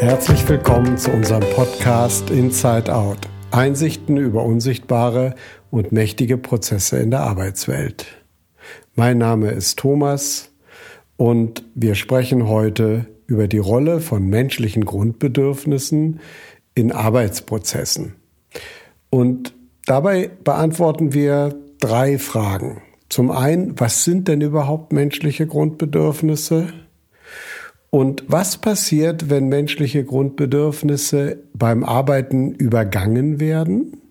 Herzlich willkommen zu unserem Podcast Inside Out. Einsichten über unsichtbare und mächtige Prozesse in der Arbeitswelt. Mein Name ist Thomas und wir sprechen heute über die Rolle von menschlichen Grundbedürfnissen in Arbeitsprozessen. Und dabei beantworten wir drei Fragen. Zum einen, was sind denn überhaupt menschliche Grundbedürfnisse? Und was passiert, wenn menschliche Grundbedürfnisse beim Arbeiten übergangen werden?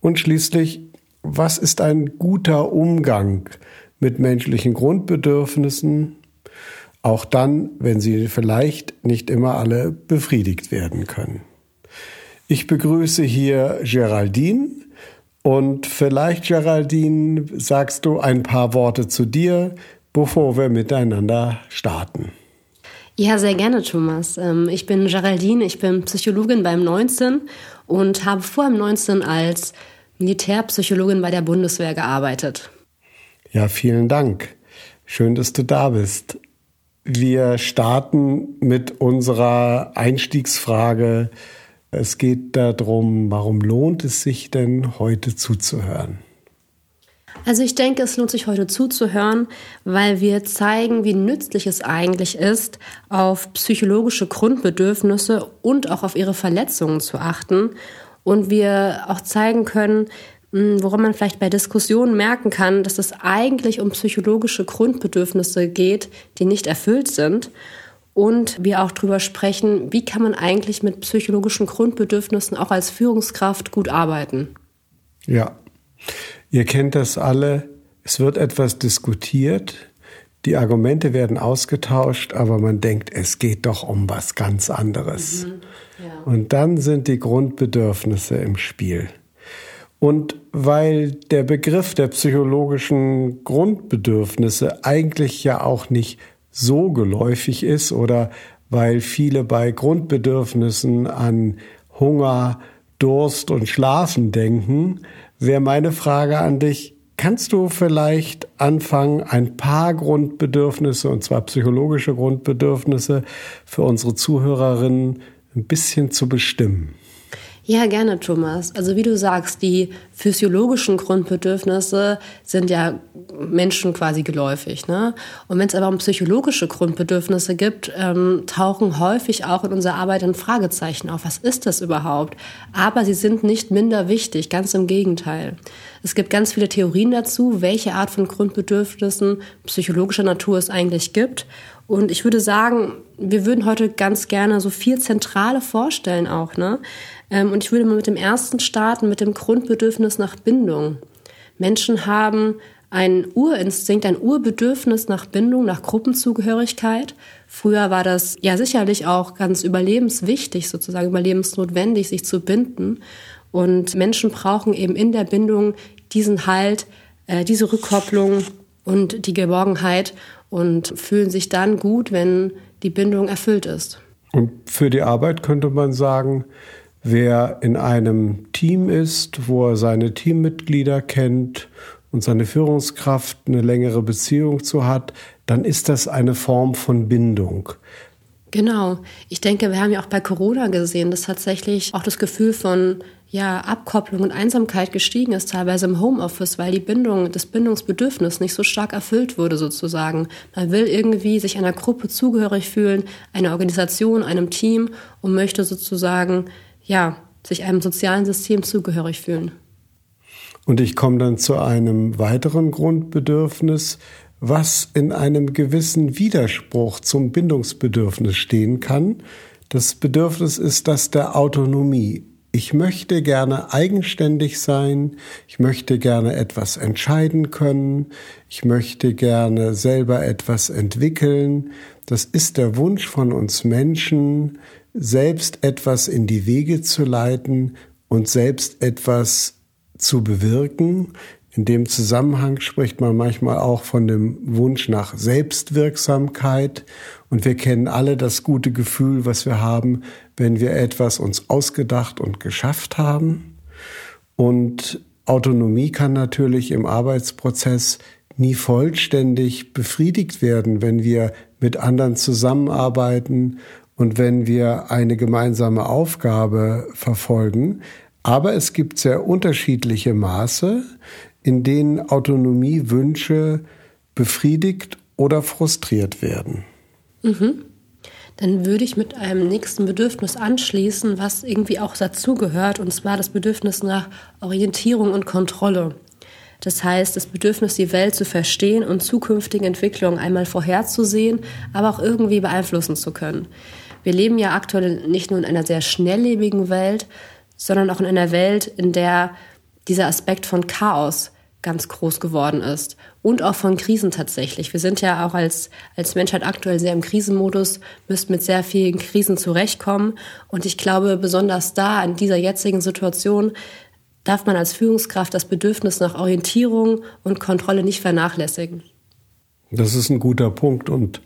Und schließlich, was ist ein guter Umgang mit menschlichen Grundbedürfnissen, auch dann, wenn sie vielleicht nicht immer alle befriedigt werden können? Ich begrüße hier Geraldine und vielleicht, Geraldine, sagst du ein paar Worte zu dir, bevor wir miteinander starten. Ja, sehr gerne, Thomas. Ähm, ich bin Geraldine, ich bin Psychologin beim 19 und habe vor dem 19 als Militärpsychologin bei der Bundeswehr gearbeitet. Ja, vielen Dank. Schön, dass du da bist. Wir starten mit unserer Einstiegsfrage. Es geht darum, warum lohnt es sich denn heute zuzuhören? Also ich denke, es lohnt sich heute zuzuhören, weil wir zeigen, wie nützlich es eigentlich ist, auf psychologische Grundbedürfnisse und auch auf ihre Verletzungen zu achten. Und wir auch zeigen können, hm, woran man vielleicht bei Diskussionen merken kann, dass es eigentlich um psychologische Grundbedürfnisse geht, die nicht erfüllt sind. Und wir auch darüber sprechen, wie kann man eigentlich mit psychologischen Grundbedürfnissen auch als Führungskraft gut arbeiten. Ja. Ihr kennt das alle. Es wird etwas diskutiert. Die Argumente werden ausgetauscht, aber man denkt, es geht doch um was ganz anderes. Mhm, ja. Und dann sind die Grundbedürfnisse im Spiel. Und weil der Begriff der psychologischen Grundbedürfnisse eigentlich ja auch nicht so geläufig ist oder weil viele bei Grundbedürfnissen an Hunger, Durst und Schlafen denken, wäre meine Frage an dich, kannst du vielleicht anfangen, ein paar Grundbedürfnisse, und zwar psychologische Grundbedürfnisse, für unsere Zuhörerinnen ein bisschen zu bestimmen? Ja, gerne, Thomas. Also wie du sagst, die physiologischen Grundbedürfnisse sind ja Menschen quasi geläufig. Ne? Und wenn es aber um psychologische Grundbedürfnisse gibt, ähm, tauchen häufig auch in unserer Arbeit ein Fragezeichen auf. Was ist das überhaupt? Aber sie sind nicht minder wichtig, ganz im Gegenteil. Es gibt ganz viele Theorien dazu, welche Art von Grundbedürfnissen psychologischer Natur es eigentlich gibt. Und ich würde sagen, wir würden heute ganz gerne so vier zentrale vorstellen auch. Ne? Ähm, und ich würde mal mit dem ersten starten, mit dem Grundbedürfnis nach Bindung. Menschen haben ein Urinstinkt, ein Urbedürfnis nach Bindung, nach Gruppenzugehörigkeit. Früher war das ja sicherlich auch ganz überlebenswichtig, sozusagen überlebensnotwendig, sich zu binden. Und Menschen brauchen eben in der Bindung diesen Halt, äh, diese Rückkopplung und die Geborgenheit und fühlen sich dann gut, wenn die Bindung erfüllt ist. Und für die Arbeit könnte man sagen, wer in einem Team ist, wo er seine Teammitglieder kennt und seine Führungskraft eine längere Beziehung zu hat, dann ist das eine Form von Bindung. Genau. Ich denke, wir haben ja auch bei Corona gesehen, dass tatsächlich auch das Gefühl von ja, Abkopplung und Einsamkeit gestiegen ist, teilweise im Homeoffice, weil die Bindung, das Bindungsbedürfnis nicht so stark erfüllt wurde sozusagen. Man will irgendwie sich einer Gruppe zugehörig fühlen, einer Organisation, einem Team und möchte sozusagen, ja, sich einem sozialen System zugehörig fühlen. Und ich komme dann zu einem weiteren Grundbedürfnis, was in einem gewissen Widerspruch zum Bindungsbedürfnis stehen kann. Das Bedürfnis ist das der Autonomie. Ich möchte gerne eigenständig sein, ich möchte gerne etwas entscheiden können, ich möchte gerne selber etwas entwickeln. Das ist der Wunsch von uns Menschen, selbst etwas in die Wege zu leiten und selbst etwas zu bewirken. In dem Zusammenhang spricht man manchmal auch von dem Wunsch nach Selbstwirksamkeit. Und wir kennen alle das gute Gefühl, was wir haben, wenn wir etwas uns ausgedacht und geschafft haben. Und Autonomie kann natürlich im Arbeitsprozess nie vollständig befriedigt werden, wenn wir mit anderen zusammenarbeiten und wenn wir eine gemeinsame Aufgabe verfolgen. Aber es gibt sehr unterschiedliche Maße, in denen Autonomiewünsche befriedigt oder frustriert werden. Mhm. Dann würde ich mit einem nächsten Bedürfnis anschließen, was irgendwie auch dazugehört, und zwar das Bedürfnis nach Orientierung und Kontrolle. Das heißt, das Bedürfnis, die Welt zu verstehen und zukünftige Entwicklungen einmal vorherzusehen, aber auch irgendwie beeinflussen zu können. Wir leben ja aktuell nicht nur in einer sehr schnelllebigen Welt, sondern auch in einer Welt, in der dieser Aspekt von Chaos ganz groß geworden ist und auch von Krisen tatsächlich. Wir sind ja auch als, als Menschheit aktuell sehr im Krisenmodus, müssen mit sehr vielen Krisen zurechtkommen. Und ich glaube, besonders da, in dieser jetzigen Situation, darf man als Führungskraft das Bedürfnis nach Orientierung und Kontrolle nicht vernachlässigen. Das ist ein guter Punkt und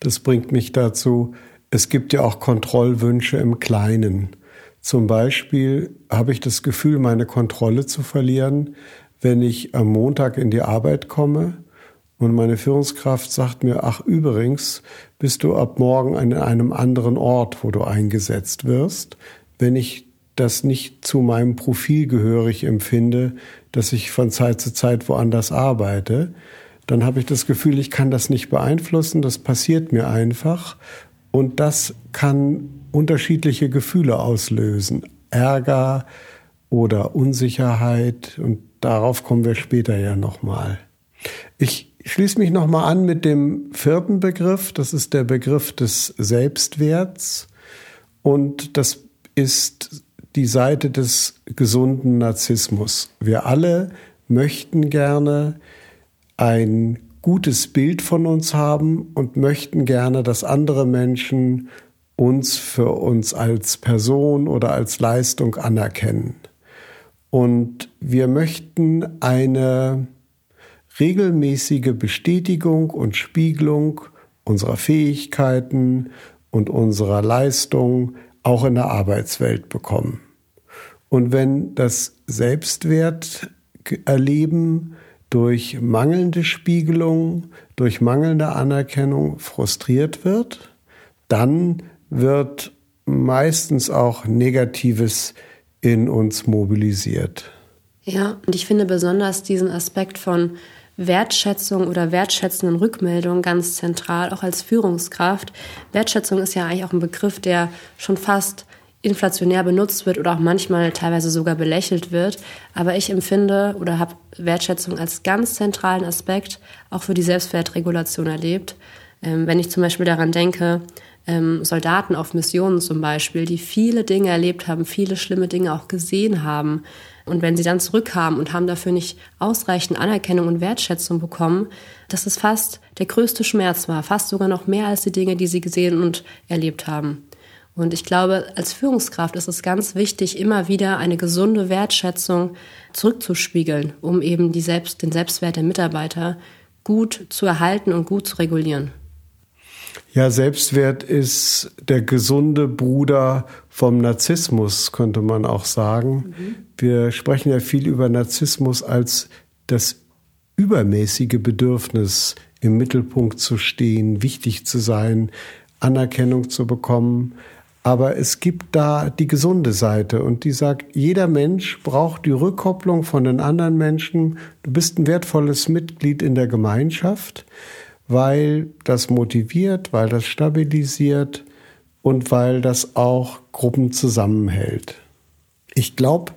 das bringt mich dazu, es gibt ja auch Kontrollwünsche im Kleinen. Zum Beispiel habe ich das Gefühl, meine Kontrolle zu verlieren, wenn ich am Montag in die Arbeit komme und meine Führungskraft sagt mir, ach übrigens, bist du ab morgen an einem anderen Ort, wo du eingesetzt wirst. Wenn ich das nicht zu meinem Profil gehörig empfinde, dass ich von Zeit zu Zeit woanders arbeite, dann habe ich das Gefühl, ich kann das nicht beeinflussen, das passiert mir einfach und das kann unterschiedliche Gefühle auslösen. Ärger oder Unsicherheit und darauf kommen wir später ja nochmal. Ich schließe mich nochmal an mit dem vierten Begriff, das ist der Begriff des Selbstwerts und das ist die Seite des gesunden Narzissmus. Wir alle möchten gerne ein gutes Bild von uns haben und möchten gerne, dass andere Menschen uns für uns als Person oder als Leistung anerkennen. Und wir möchten eine regelmäßige Bestätigung und Spiegelung unserer Fähigkeiten und unserer Leistung auch in der Arbeitswelt bekommen. Und wenn das Selbstwerterleben durch mangelnde Spiegelung, durch mangelnde Anerkennung frustriert wird, dann wird meistens auch Negatives in uns mobilisiert. Ja, und ich finde besonders diesen Aspekt von Wertschätzung oder wertschätzenden Rückmeldungen ganz zentral, auch als Führungskraft. Wertschätzung ist ja eigentlich auch ein Begriff, der schon fast inflationär benutzt wird oder auch manchmal teilweise sogar belächelt wird. Aber ich empfinde oder habe Wertschätzung als ganz zentralen Aspekt auch für die Selbstwertregulation erlebt. Ähm, wenn ich zum Beispiel daran denke, ähm, Soldaten auf Missionen zum Beispiel, die viele Dinge erlebt haben, viele schlimme Dinge auch gesehen haben, und wenn sie dann zurückkamen und haben dafür nicht ausreichend Anerkennung und Wertschätzung bekommen, dass es fast der größte Schmerz war, fast sogar noch mehr als die Dinge, die sie gesehen und erlebt haben. Und ich glaube, als Führungskraft ist es ganz wichtig, immer wieder eine gesunde Wertschätzung zurückzuspiegeln, um eben die Selbst, den Selbstwert der Mitarbeiter gut zu erhalten und gut zu regulieren. Ja, Selbstwert ist der gesunde Bruder vom Narzissmus, könnte man auch sagen. Mhm. Wir sprechen ja viel über Narzissmus als das übermäßige Bedürfnis, im Mittelpunkt zu stehen, wichtig zu sein, Anerkennung zu bekommen. Aber es gibt da die gesunde Seite und die sagt, jeder Mensch braucht die Rückkopplung von den anderen Menschen. Du bist ein wertvolles Mitglied in der Gemeinschaft weil das motiviert, weil das stabilisiert und weil das auch Gruppen zusammenhält. Ich glaube,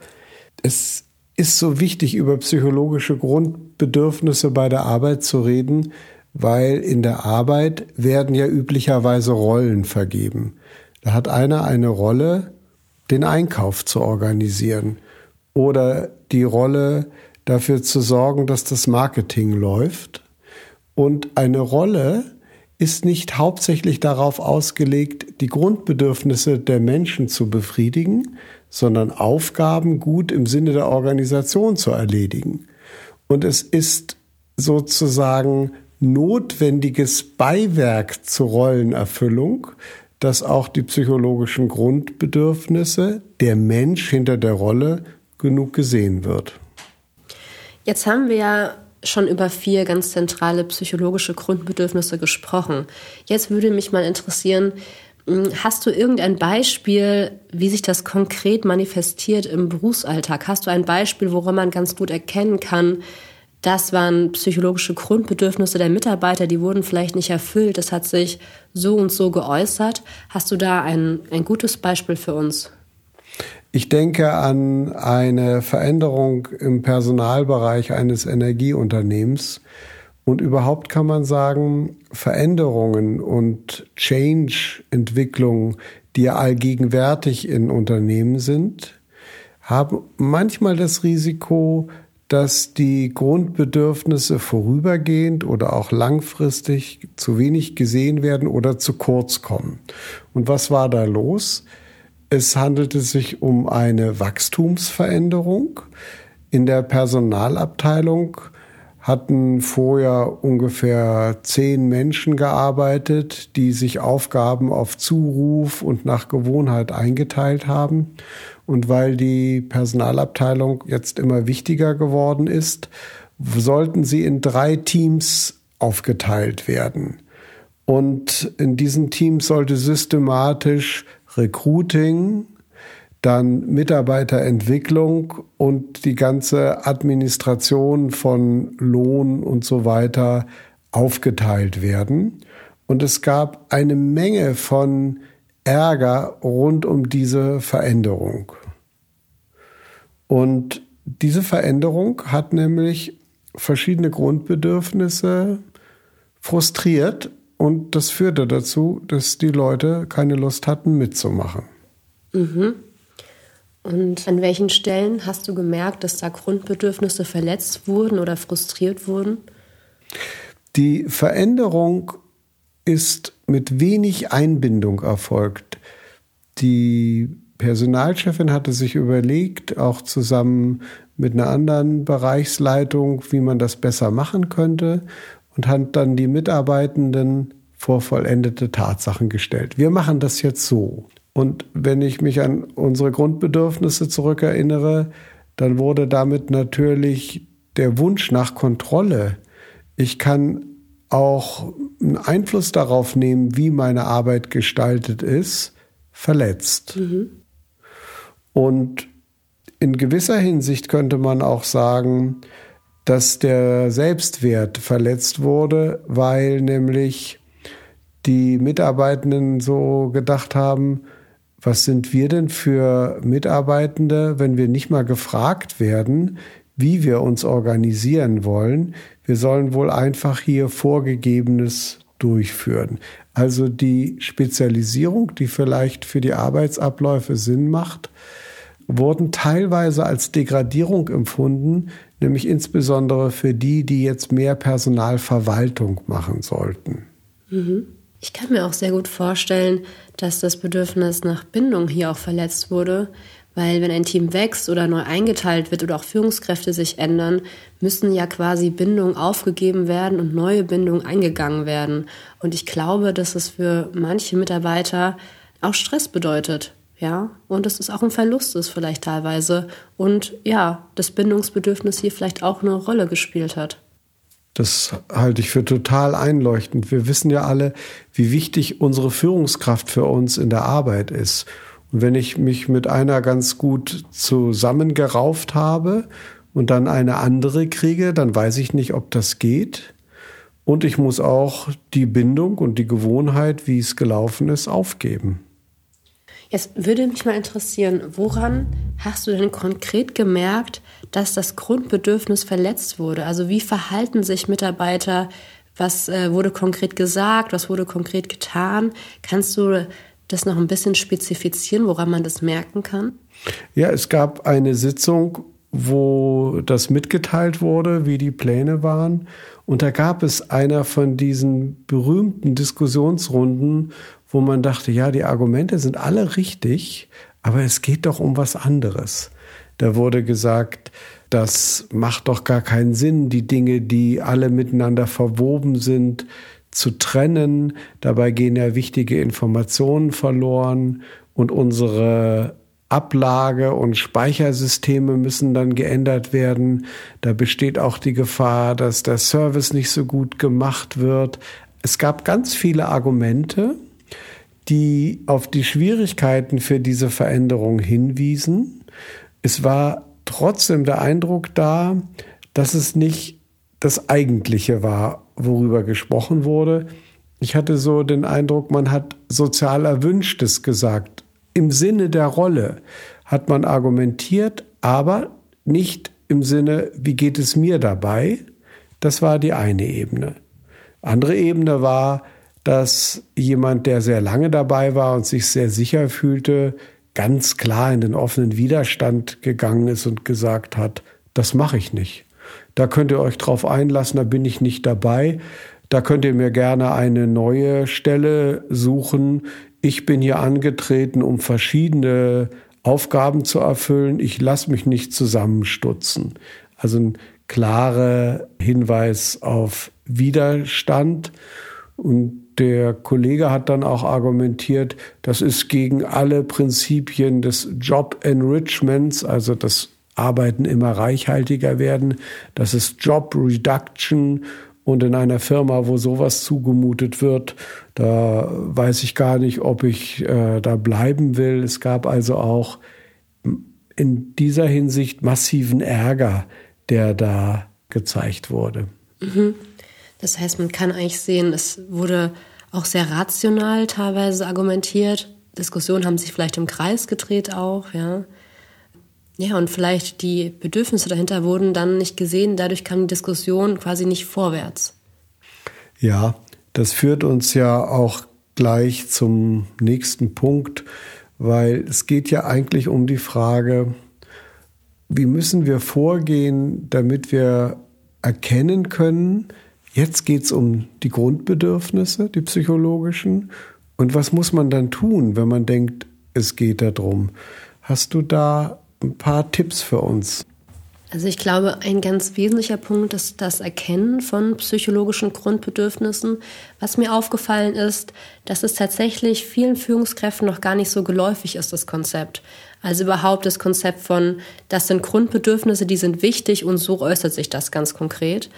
es ist so wichtig, über psychologische Grundbedürfnisse bei der Arbeit zu reden, weil in der Arbeit werden ja üblicherweise Rollen vergeben. Da hat einer eine Rolle, den Einkauf zu organisieren oder die Rolle dafür zu sorgen, dass das Marketing läuft und eine Rolle ist nicht hauptsächlich darauf ausgelegt, die Grundbedürfnisse der Menschen zu befriedigen, sondern Aufgaben gut im Sinne der Organisation zu erledigen. Und es ist sozusagen notwendiges Beiwerk zur Rollenerfüllung, dass auch die psychologischen Grundbedürfnisse der Mensch hinter der Rolle genug gesehen wird. Jetzt haben wir ja schon über vier ganz zentrale psychologische Grundbedürfnisse gesprochen. Jetzt würde mich mal interessieren, Hm, hast du irgendein Beispiel, wie sich das konkret manifestiert im Berufsalltag? Hast du ein Beispiel, woran man ganz gut erkennen kann, das waren psychologische Grundbedürfnisse der Mitarbeiter, die wurden vielleicht nicht erfüllt, das hat sich so und so geäußert. Hast du da ein, ein gutes Beispiel für uns? Ich denke an eine Veränderung im Personalbereich eines Energieunternehmens. Und überhaupt kann man sagen, Veränderungen und Change-Entwicklungen, die ja allgegenwärtig in Unternehmen sind, haben manchmal das Risiko, dass die Grundbedürfnisse vorübergehend oder auch langfristig zu wenig gesehen werden oder zu kurz kommen. Und was war da los? Es handelte sich um eine Wachstumsveränderung. In der Personalabteilung hatten vorher ungefähr zehn Menschen gearbeitet, die sich Aufgaben auf Zuruf und nach Gewohnheit eingeteilt haben. Und weil die Personalabteilung jetzt immer wichtiger geworden ist, sollten sie in drei Teams aufgeteilt werden. Und in diesen Teams sollte systematisch Recruiting, dann Mitarbeiterentwicklung und die ganze Administration von Lohn und so weiter aufgeteilt werden. Und es gab eine Menge von Ärger rund um diese Veränderung. Und diese Veränderung hat nämlich verschiedene Grundbedürfnisse frustriert und das führte dazu, dass die Leute keine Lust hatten mitzumachen. Mhm. Und an welchen Stellen hast du gemerkt, dass da Grundbedürfnisse verletzt wurden oder frustriert wurden? Die Veränderung ist mit wenig Einbindung erfolgt. Die Personalchefin hatte sich überlegt, auch zusammen mit einer anderen Bereichsleitung, wie man das besser machen könnte und hat dann die Mitarbeitenden vor vollendete Tatsachen gestellt. Wir machen das jetzt so. Und wenn ich mich an unsere Grundbedürfnisse zurückerinnere, dann wurde damit natürlich der Wunsch nach Kontrolle. Ich kann auch einen Einfluss darauf nehmen, wie meine Arbeit gestaltet ist, verletzt. Mhm. Und in gewisser Hinsicht könnte man auch sagen, dass der Selbstwert verletzt wurde, weil nämlich die Mitarbeitenden so gedacht haben, was sind wir denn für Mitarbeitende, wenn wir nicht mal gefragt werden, wie wir uns organisieren wollen. Wir sollen wohl einfach hier Vorgegebenes durchführen. Also die Spezialisierung, die vielleicht für die Arbeitsabläufe Sinn macht, wurden teilweise als Degradierung empfunden, nämlich insbesondere für die, die jetzt mehr Personalverwaltung machen sollten. Mhm. Ich kann mir auch sehr gut vorstellen, dass das Bedürfnis nach Bindung hier auch verletzt wurde, weil wenn ein Team wächst oder neu eingeteilt wird oder auch Führungskräfte sich ändern, müssen ja quasi Bindungen aufgegeben werden und neue Bindungen eingegangen werden. Und ich glaube, dass es für manche Mitarbeiter auch Stress bedeutet. Ja, und dass es auch ein Verlust ist vielleicht teilweise. Und ja, das Bindungsbedürfnis hier vielleicht auch eine Rolle gespielt hat. Das halte ich für total einleuchtend. Wir wissen ja alle, wie wichtig unsere Führungskraft für uns in der Arbeit ist. Und wenn ich mich mit einer ganz gut zusammengerauft habe und dann eine andere kriege, dann weiß ich nicht, ob das geht. Und ich muss auch die Bindung und die Gewohnheit, wie es gelaufen ist, aufgeben. Jetzt würde mich mal interessieren, woran hast du denn konkret gemerkt, dass das Grundbedürfnis verletzt wurde? Also wie verhalten sich Mitarbeiter? Was äh, wurde konkret gesagt? Was wurde konkret getan? Kannst du das noch ein bisschen spezifizieren, woran man das merken kann? Ja, es gab eine Sitzung, wo das mitgeteilt wurde, wie die Pläne waren. Und da gab es einer von diesen berühmten Diskussionsrunden, wo man dachte, ja, die Argumente sind alle richtig, aber es geht doch um was anderes. Da wurde gesagt, das macht doch gar keinen Sinn, die Dinge, die alle miteinander verwoben sind, zu trennen. Dabei gehen ja wichtige Informationen verloren und unsere Ablage und Speichersysteme müssen dann geändert werden. Da besteht auch die Gefahr, dass der Service nicht so gut gemacht wird. Es gab ganz viele Argumente, die auf die Schwierigkeiten für diese Veränderung hinwiesen. Es war trotzdem der Eindruck da, dass es nicht das Eigentliche war, worüber gesprochen wurde. Ich hatte so den Eindruck, man hat sozial Erwünschtes gesagt. Im Sinne der Rolle hat man argumentiert, aber nicht im Sinne, wie geht es mir dabei? Das war die eine Ebene. Andere Ebene war, dass jemand, der sehr lange dabei war und sich sehr sicher fühlte, ganz klar in den offenen Widerstand gegangen ist und gesagt hat, das mache ich nicht. Da könnt ihr euch drauf einlassen, da bin ich nicht dabei. Da könnt ihr mir gerne eine neue Stelle suchen. Ich bin hier angetreten, um verschiedene Aufgaben zu erfüllen. Ich lasse mich nicht zusammenstutzen. Also ein klarer Hinweis auf Widerstand. Und der Kollege hat dann auch argumentiert, das ist gegen alle Prinzipien des Job Enrichments, also das Arbeiten immer reichhaltiger werden. Das ist Job Reduction. Und in einer Firma, wo sowas zugemutet wird, da weiß ich gar nicht, ob ich äh, da bleiben will. Es gab also auch in dieser Hinsicht massiven Ärger, der da gezeigt wurde. Mhm. Das heißt, man kann eigentlich sehen, es wurde auch sehr rational teilweise argumentiert. Diskussionen haben sich vielleicht im Kreis gedreht auch, ja. Ja, und vielleicht die Bedürfnisse dahinter wurden dann nicht gesehen, dadurch kam die Diskussion quasi nicht vorwärts. Ja, das führt uns ja auch gleich zum nächsten Punkt, weil es geht ja eigentlich um die Frage, wie müssen wir vorgehen, damit wir erkennen können, jetzt geht es um die Grundbedürfnisse, die psychologischen. Und was muss man dann tun, wenn man denkt, es geht darum? Hast du da ein paar Tipps für uns? Also ich glaube, ein ganz wesentlicher Punkt ist das Erkennen von psychologischen Grundbedürfnissen. Was mir aufgefallen ist, dass es tatsächlich vielen Führungskräften noch gar nicht so geläufig ist, das Konzept. Also überhaupt das Konzept von, das sind Grundbedürfnisse, die sind wichtig und so äußert sich das ganz konkret.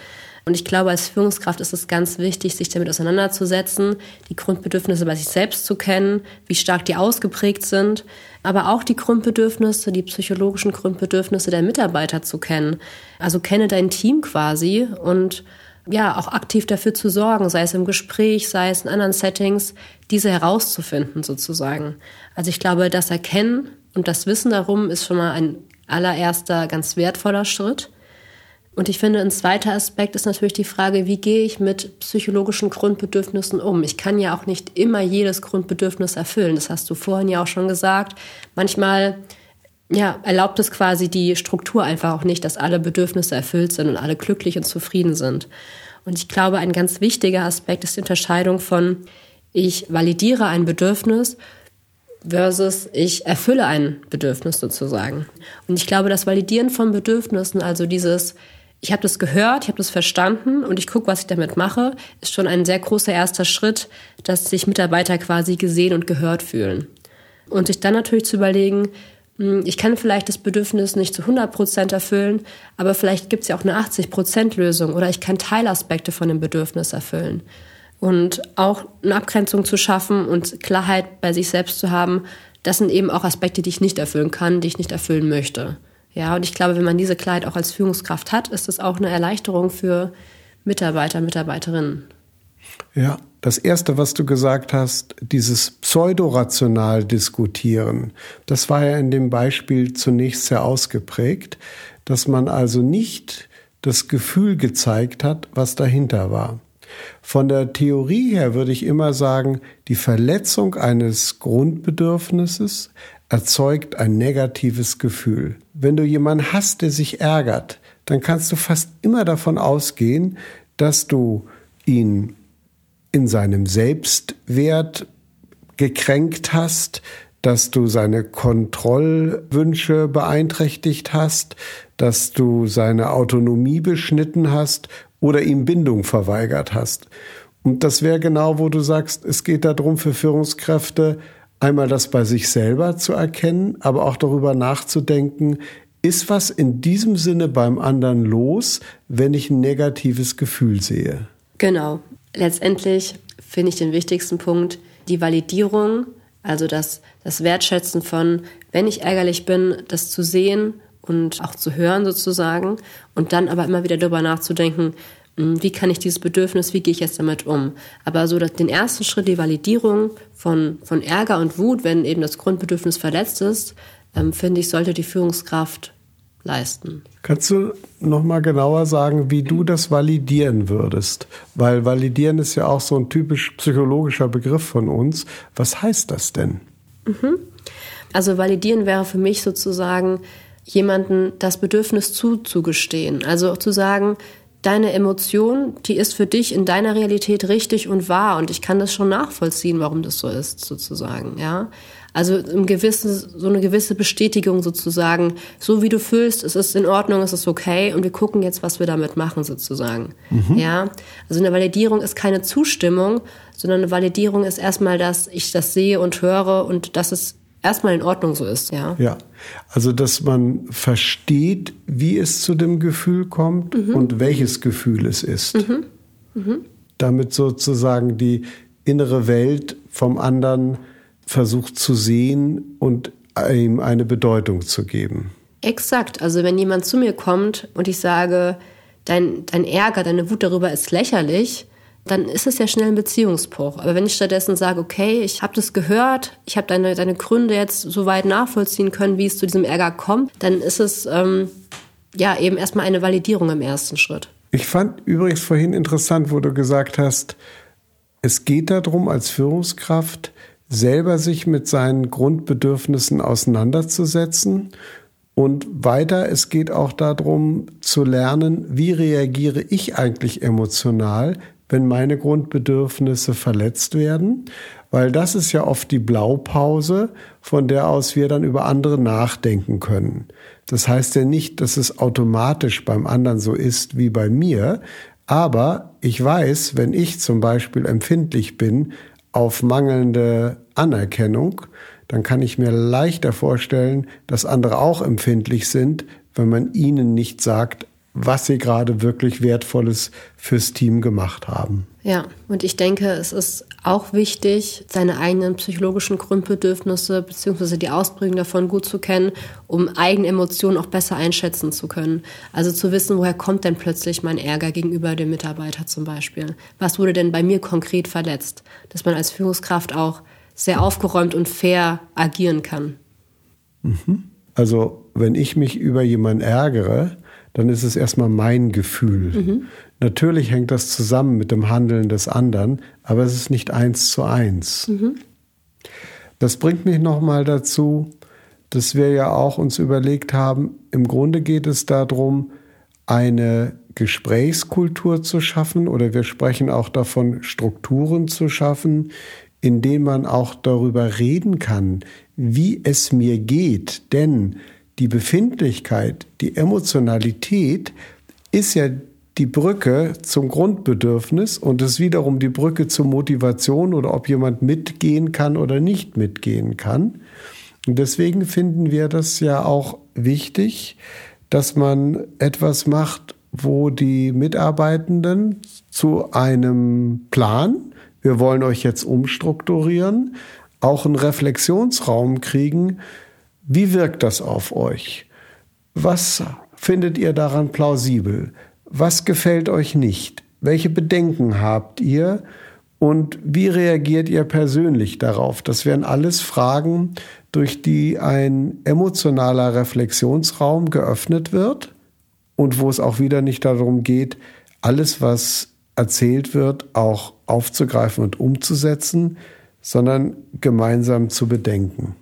Und ich glaube, als Führungskraft ist es ganz wichtig, sich damit auseinanderzusetzen, die Grundbedürfnisse bei sich selbst zu kennen, wie stark die ausgeprägt sind, aber auch die Grundbedürfnisse, die psychologischen Grundbedürfnisse der Mitarbeiter zu kennen. Also kenne dein Team quasi und ja, auch aktiv dafür zu sorgen, sei es im Gespräch, sei es in anderen Settings, diese herauszufinden sozusagen. Also ich glaube, das Erkennen und das Wissen darum ist schon mal ein allererster ganz wertvoller Schritt. Und ich finde, ein zweiter Aspekt ist natürlich die Frage, wie gehe ich mit psychologischen Grundbedürfnissen um? Ich kann ja auch nicht immer jedes Grundbedürfnis erfüllen. Das hast du vorhin ja auch schon gesagt. Manchmal ja, erlaubt es quasi die Struktur einfach auch nicht, dass alle Bedürfnisse erfüllt sind und alle glücklich und zufrieden sind. Und ich glaube, ein ganz wichtiger Aspekt ist die Unterscheidung von ich validiere ein Bedürfnis versus ich erfülle ein Bedürfnis sozusagen. Und ich glaube, das Validieren von Bedürfnissen, also dieses ich habe das gehört, ich habe das verstanden und ich gucke, was ich damit mache, ist schon ein sehr großer erster Schritt, dass sich Mitarbeiter quasi gesehen und gehört fühlen. Und sich dann natürlich zu überlegen, hm, ich kann vielleicht das Bedürfnis nicht zu 100 Prozent erfüllen, aber vielleicht gibt es ja auch eine 80 Prozent Lösung oder ich kann Teilaspekte von dem Bedürfnis erfüllen. Und auch eine Abgrenzung zu schaffen und Klarheit bei sich selbst zu haben, das sind eben auch Aspekte, die ich nicht erfüllen kann, die ich nicht erfüllen möchte. Ja, und ich glaube, wenn man diese Klarheit auch als Führungskraft hat, ist das auch eine Erleichterung für Mitarbeiter, Mitarbeiterinnen. Ja, das Erste, was du gesagt hast, dieses pseudorational diskutieren, das war ja in dem Beispiel zunächst sehr ausgeprägt, dass man also nicht das Gefühl gezeigt hat, was dahinter war. Von der Theorie her würde ich immer sagen, die Verletzung eines Grundbedürfnisses erzeugt ein negatives Gefühl. Wenn du jemanden hast, der sich ärgert, dann kannst du fast immer davon ausgehen, dass du ihn in seinem Selbstwert gekränkt hast, dass du seine Kontrollwünsche beeinträchtigt hast, dass du seine Autonomie beschnitten hast oder ihm Bindung verweigert hast. Und das wäre genau, wo du sagst, es geht darum für Führungskräfte, einmal das bei sich selber zu erkennen, aber auch darüber nachzudenken, ist was in diesem Sinne beim anderen los, wenn ich ein negatives Gefühl sehe? Genau. Letztendlich finde ich den wichtigsten Punkt, die Validierung, also das, das Wertschätzen von, wenn ich ärgerlich bin, das zu sehen und auch zu hören sozusagen und dann aber immer wieder darüber nachzudenken, wie kann ich dieses Bedürfnis, wie gehe ich jetzt damit um? Aber so den ersten Schritt, die Validierung von, von Ärger und Wut, wenn eben das Grundbedürfnis verletzt ist, ähm, finde ich, sollte die Führungskraft leisten. Kannst du noch mal genauer sagen, wie du das validieren würdest? Weil validieren ist ja auch so ein typisch psychologischer Begriff von uns. Was heißt das denn? Mhm. Also validieren wäre für mich sozusagen jemanden das Bedürfnis zuzugestehen. Also zu sagen, deine Emotion, die ist für dich in deiner Realität richtig und wahr und ich kann das schon nachvollziehen, warum das so ist, sozusagen, ja. Also im gewissen, so eine gewisse Bestätigung sozusagen, so wie du fühlst, es ist in Ordnung, es ist okay und wir gucken jetzt, was wir damit machen sozusagen. Mhm. Ja, also eine Validierung ist keine Zustimmung, sondern eine Validierung ist erstmal, dass ich das sehe und höre und dass es erstmal in Ordnung so ist, ja. Ja, also dass man versteht, wie es zu dem Gefühl kommt mhm. und welches Gefühl es ist. Mhm. Mhm. Damit sozusagen die innere Welt vom anderen versucht zu sehen und ihm eine Bedeutung zu geben. Exakt. Also wenn jemand zu mir kommt und ich sage, dein, dein Ärger, deine Wut darüber ist lächerlich, dann ist es ja schnell ein Beziehungsbruch. Aber wenn ich stattdessen sage, okay, ich habe das gehört, ich habe deine, deine Gründe jetzt so weit nachvollziehen können, wie es zu diesem Ärger kommt, dann ist es ähm, ja eben erstmal eine Validierung im ersten Schritt. Ich fand übrigens vorhin interessant, wo du gesagt hast, es geht darum, als Führungskraft selber sich mit seinen Grundbedürfnissen auseinanderzusetzen und weiter, es geht auch darum zu lernen, wie reagiere ich eigentlich emotional, wenn meine Grundbedürfnisse verletzt werden, weil das ist ja oft die Blaupause, von der aus wir dann über andere nachdenken können. Das heißt ja nicht, dass es automatisch beim anderen so ist wie bei mir, aber ich weiß, wenn ich zum Beispiel empfindlich bin auf mangelnde Anerkennung, dann kann ich mir leichter vorstellen, dass andere auch empfindlich sind, wenn man ihnen nicht sagt, was sie gerade wirklich Wertvolles fürs Team gemacht haben. Ja, und ich denke, es ist auch wichtig, seine eigenen psychologischen Grundbedürfnisse bzw. die Ausprägung davon gut zu kennen, um eigene Emotionen auch besser einschätzen zu können. Also zu wissen, woher kommt denn plötzlich mein Ärger gegenüber dem Mitarbeiter zum Beispiel? Was wurde denn bei mir konkret verletzt? Dass man als Führungskraft auch sehr aufgeräumt und fair agieren kann. Mhm. Also wenn ich mich über jemanden ärgere, dann ist es erstmal mein Gefühl. Mhm. Natürlich hängt das zusammen mit dem Handeln des anderen, aber es ist nicht eins zu eins. Mhm. Das bringt mich nochmal dazu, dass wir ja auch uns überlegt haben, im Grunde geht es darum, eine Gesprächskultur zu schaffen oder wir sprechen auch davon, Strukturen zu schaffen, in denen man auch darüber reden kann, wie es mir geht. Denn die Befindlichkeit, die Emotionalität ist ja die Brücke zum Grundbedürfnis und ist wiederum die Brücke zur Motivation oder ob jemand mitgehen kann oder nicht mitgehen kann. Und deswegen finden wir das ja auch wichtig, dass man etwas macht, wo die Mitarbeitenden zu einem Plan, wir wollen euch jetzt umstrukturieren, auch einen Reflexionsraum kriegen, wie wirkt das auf euch? Was findet ihr daran plausibel? Was gefällt euch nicht? Welche Bedenken habt ihr? Und wie reagiert ihr persönlich darauf? Das wären alles Fragen, durch die ein emotionaler Reflexionsraum geöffnet wird und wo es auch wieder nicht darum geht, alles, was erzählt wird, auch aufzugreifen und umzusetzen, sondern gemeinsam zu bedenken.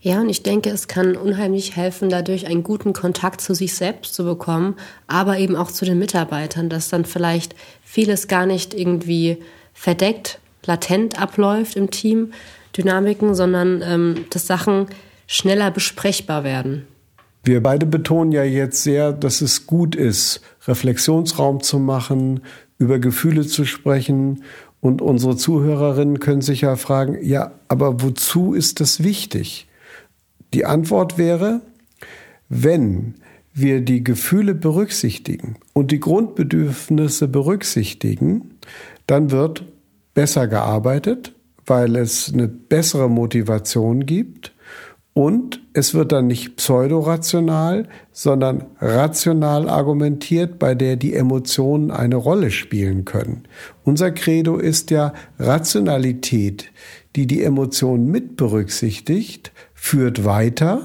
Ja, und ich denke, es kann unheimlich helfen, dadurch einen guten Kontakt zu sich selbst zu bekommen, aber eben auch zu den Mitarbeitern, dass dann vielleicht vieles gar nicht irgendwie verdeckt, latent abläuft im Team, Dynamiken, sondern ähm, dass Sachen schneller besprechbar werden. Wir beide betonen ja jetzt sehr, dass es gut ist, Reflexionsraum zu machen, über Gefühle zu sprechen. Und unsere Zuhörerinnen können sich ja fragen, ja, aber wozu ist das wichtig? Die Antwort wäre, wenn wir die Gefühle berücksichtigen und die Grundbedürfnisse berücksichtigen, dann wird besser gearbeitet, weil es eine bessere Motivation gibt und es wird dann nicht pseudorational, sondern rational argumentiert, bei der die Emotionen eine Rolle spielen können. Unser Credo ist ja Rationalität, die die Emotionen mit berücksichtigt, führt weiter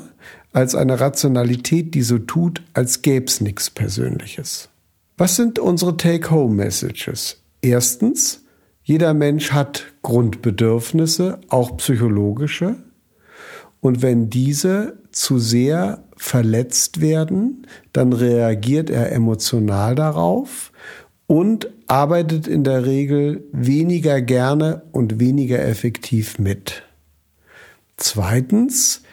als eine Rationalität, die so tut, als gäb's nichts Persönliches. Was sind unsere Take-Home-Messages? Erstens, jeder Mensch hat Grundbedürfnisse, auch psychologische. Und wenn diese zu sehr verletzt werden, dann reagiert er emotional darauf und arbeitet in der Regel weniger gerne und weniger effektiv mit. Zweitens,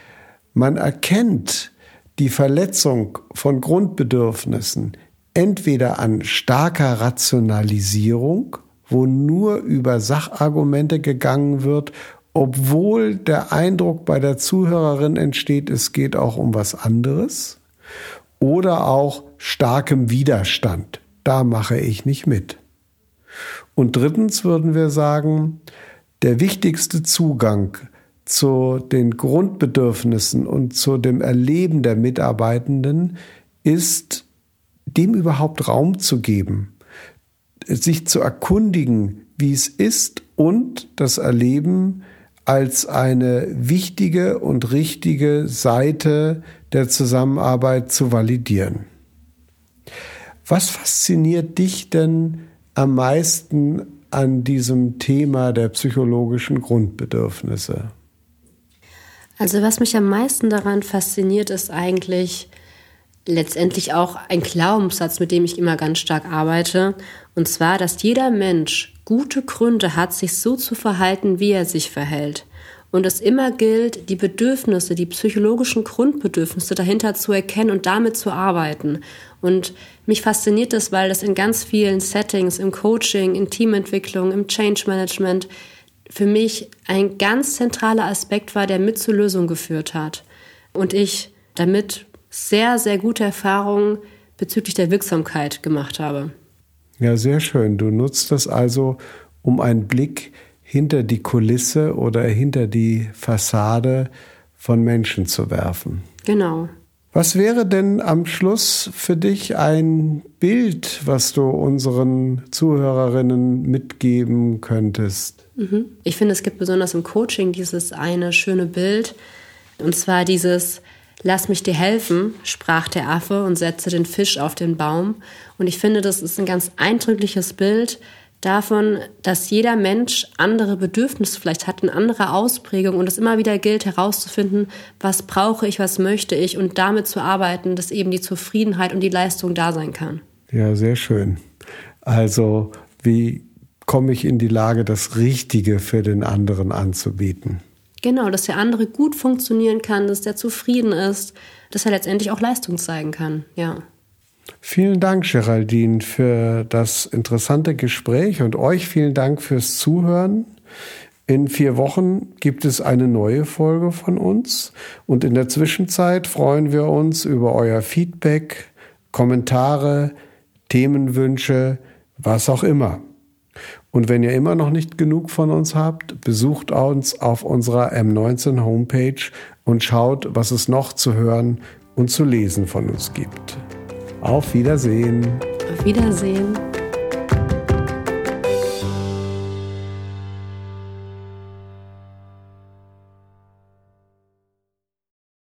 man erkennt die Verletzung von Grundbedürfnissen entweder an starker Rationalisierung, wo nur über Sachargumente gegangen wird, obwohl der Eindruck bei der Zuhörerin entsteht, es geht auch um was anderes, oder auch starkem Widerstand. Da mache ich nicht mit. Und drittens würden wir sagen, der wichtigste Zugang zu den Grundbedürfnissen und zu dem Erleben der Mitarbeitenden ist, dem überhaupt Raum zu geben, sich zu erkundigen, wie es ist und das Erleben als eine wichtige und richtige Seite der Zusammenarbeit zu validieren. Was fasziniert dich denn am meisten an diesem Thema der psychologischen Grundbedürfnisse? Also was mich am meisten daran fasziniert, ist eigentlich letztendlich auch ein Glaubenssatz, mit dem ich immer ganz stark arbeite. Und zwar, dass jeder Mensch gute Gründe hat, sich so zu verhalten, wie er sich verhält. Und es immer gilt, die Bedürfnisse, die psychologischen Grundbedürfnisse dahinter zu erkennen und damit zu arbeiten. Und mich fasziniert das, weil das in ganz vielen Settings, im Coaching, in Teamentwicklung, im Change Management für mich ein ganz zentraler Aspekt war, der mit zur Lösung geführt hat. Und ich damit sehr, sehr gute Erfahrungen bezüglich der Wirksamkeit gemacht habe. Ja, sehr schön. Du nutzt das also, um einen Blick hinter die Kulisse oder hinter die Fassade von Menschen zu werfen. Genau. Was wäre denn am Schluss für dich ein Bild, was du unseren Zuhörerinnen mitgeben könntest? Mhm. Ich finde, es gibt besonders im Coaching dieses eine schöne Bild. Und zwar dieses, lass mich dir helfen, sprach der Affe und setzte den Fisch auf den Baum. Und ich finde, das ist ein ganz eindrückliches Bild, davon, dass jeder Mensch andere Bedürfnisse vielleicht hat, eine andere Ausprägung und es immer wieder gilt herauszufinden, was brauche ich, was möchte ich und damit zu arbeiten, dass eben die Zufriedenheit und die Leistung da sein kann. Ja, sehr schön. Also, wie komme ich in die Lage, das Richtige für den anderen anzubieten? Genau, dass der andere gut funktionieren kann, dass der zufrieden ist, dass er letztendlich auch Leistung zeigen kann, ja. Vielen Dank, Geraldine, für das interessante Gespräch und euch vielen Dank fürs Zuhören. In vier Wochen gibt es eine neue Folge von uns und in der Zwischenzeit freuen wir uns über euer Feedback, Kommentare, Themenwünsche, was auch immer. Und wenn ihr immer noch nicht genug von uns habt, besucht uns auf unserer M19 Homepage und schaut, was es noch zu hören und zu lesen von uns gibt. Auf Wiedersehen. Auf Wiedersehen.